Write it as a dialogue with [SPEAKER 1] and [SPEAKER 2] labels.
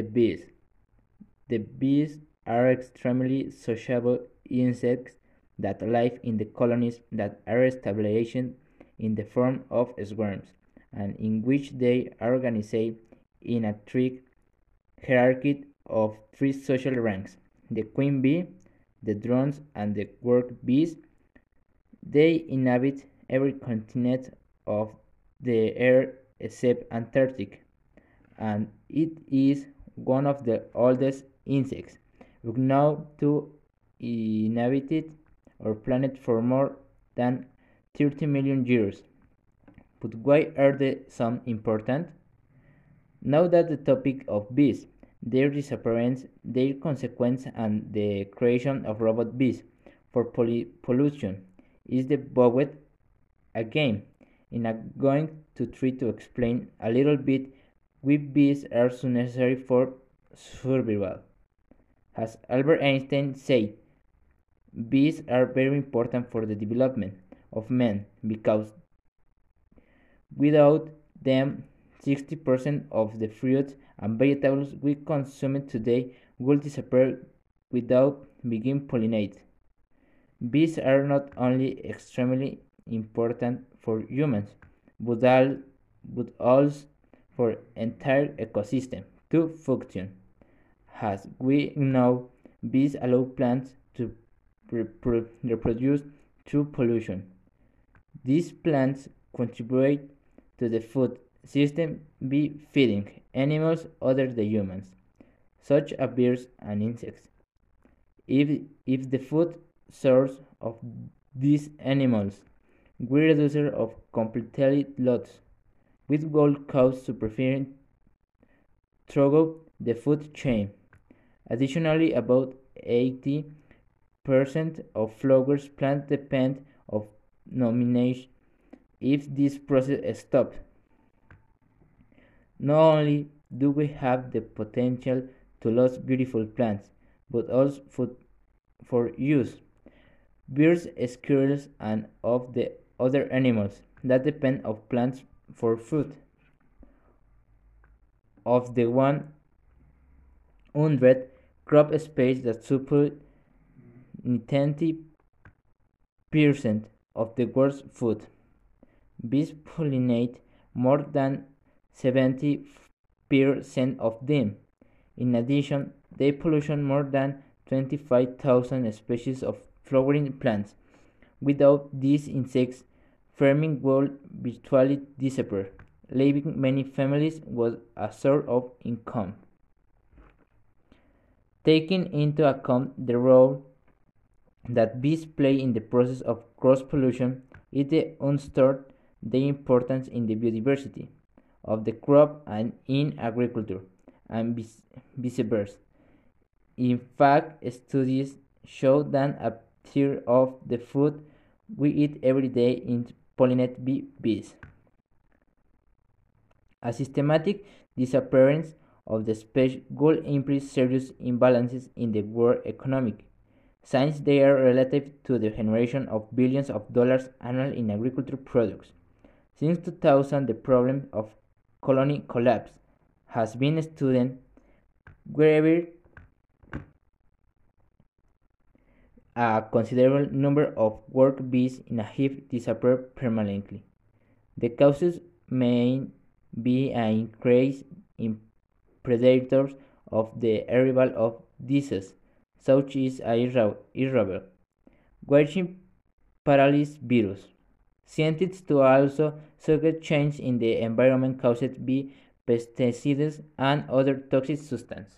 [SPEAKER 1] the bees. The bees are extremely sociable insects that live in the colonies that are established in the form of swarms and in which they are organized in a strict hierarchy of three social ranks the queen bee, the drones, and the worker bees. They inhabit every continent of the earth except Antarctic, and it is one of the oldest insects, known to inhabited our planet for more than 30 million years. But why are they so important? Now that the topic of bees, their disappearance, their consequence, and the creation of robot bees for pollution is the debugged again. And I'm going to try to explain a little bit why bees are so necessary for survival. As Albert Einstein said, bees are very important for the development of man because without them 60% of the fruits and vegetables we consume today will disappear without being pollinated. Bees are not only extremely important for humans, but, all, but also for entire ecosystem to function. As we know, bees allow plants to reproduce through pollution. These plants contribute to the food system by feeding animals other than humans, such as birds and insects. If, if the food source of these animals were reduced of completely loss, which will cause superficial throughout the food chain. Additionally, about 80% of flowers plants depend of nomination if this process stops. Not only do we have the potential to lose beautiful plants, but also food for use. Birds, squirrels, and of the other animals that depend of plants for food. Of the 100 crop space that support 90% of the world's food. Bees pollinate more than 70% of them. In addition, they pollution more than 25,000 species of flowering plants. Without these insects, farming would virtually disappear, leaving many families with a source of income. Taking into account the role that bees play in the process of cross pollution, it understood the importance in the biodiversity of the crop and in agriculture, and vice versa. In fact, studies show that a third of the food we eat every day pollinated by bees. A systematic disappearance of the species would imply serious imbalances in the world economy, since they are relative to the generation of billions of dollars annually in agricultural products. Since 2000, the problem of colony collapse has been studied wherever a considerable number of worker bees in a hive disappear permanently. The causes may be an increase in predators of the arrival of diseases, such as irritable, watching paralysis virus. Scientists to also suggest change in the environment caused by pesticides and other toxic substances.